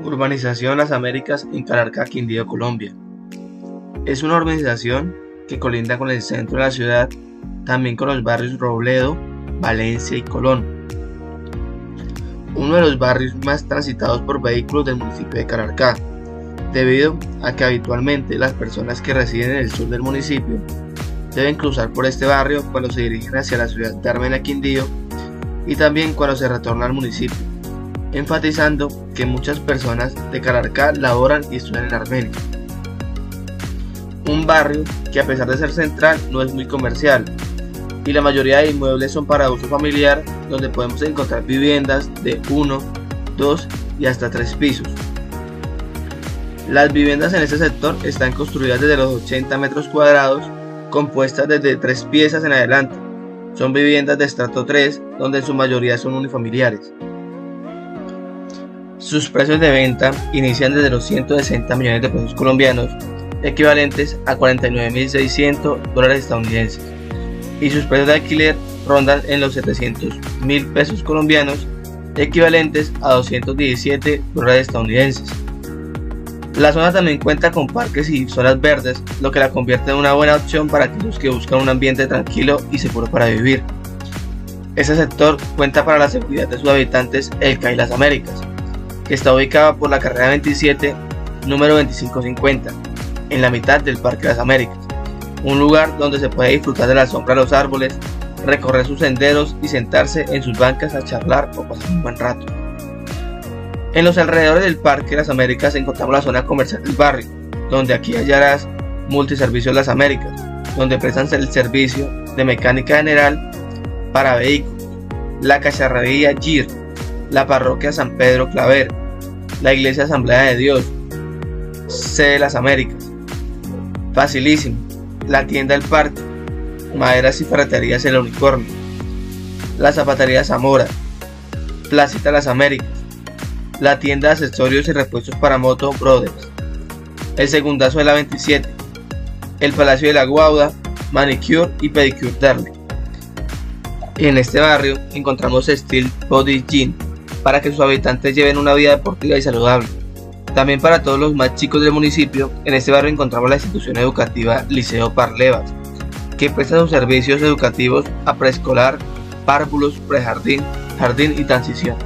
Urbanización Las Américas en Calarcá, Quindío, Colombia. Es una urbanización que colinda con el centro de la ciudad, también con los barrios Robledo, Valencia y Colón. Uno de los barrios más transitados por vehículos del municipio de Calarcá, debido a que habitualmente las personas que residen en el sur del municipio deben cruzar por este barrio cuando se dirigen hacia la ciudad de Armenia, Quindío y también cuando se retorna al municipio enfatizando que muchas personas de Calarcá laboran y estudian en Armenia. Un barrio que a pesar de ser central no es muy comercial y la mayoría de inmuebles son para uso familiar donde podemos encontrar viviendas de 1, 2 y hasta 3 pisos. Las viviendas en este sector están construidas desde los 80 metros cuadrados, compuestas desde 3 piezas en adelante. Son viviendas de estrato 3, donde en su mayoría son unifamiliares. Sus precios de venta inician desde los 160 millones de pesos colombianos, equivalentes a 49.600 dólares estadounidenses, y sus precios de alquiler rondan en los 700 mil pesos colombianos, equivalentes a 217 dólares estadounidenses. La zona también cuenta con parques y zonas verdes, lo que la convierte en una buena opción para aquellos que buscan un ambiente tranquilo y seguro para vivir. Este sector cuenta para la seguridad de sus habitantes el CAI Las Américas, que está ubicada por la carrera 27, número 2550, en la mitad del Parque de las Américas, un lugar donde se puede disfrutar de la sombra de los árboles, recorrer sus senderos y sentarse en sus bancas a charlar o pasar un buen rato. En los alrededores del Parque de las Américas encontramos la zona comercial del barrio, donde aquí hallarás Multiservicios Las Américas, donde prestan el servicio de mecánica general para vehículos, la cacharrería GIR, la parroquia San Pedro Claver, la iglesia Asamblea de Dios, sede de las Américas. Facilísimo, la tienda El Parque, maderas y ferreterías El Unicornio, la zapatería Zamora, Placita Las Américas, la tienda de accesorios y repuestos para moto Brothers, el segundazo de la 27, el Palacio de la Guauda, Manicure y Pedicure Darle. En este barrio encontramos Steel Body Jean, para que sus habitantes lleven una vida deportiva y saludable. También para todos los más chicos del municipio, en este barrio encontramos la institución educativa Liceo Parlevas, que presta sus servicios educativos a preescolar, párvulos, prejardín, jardín y transición.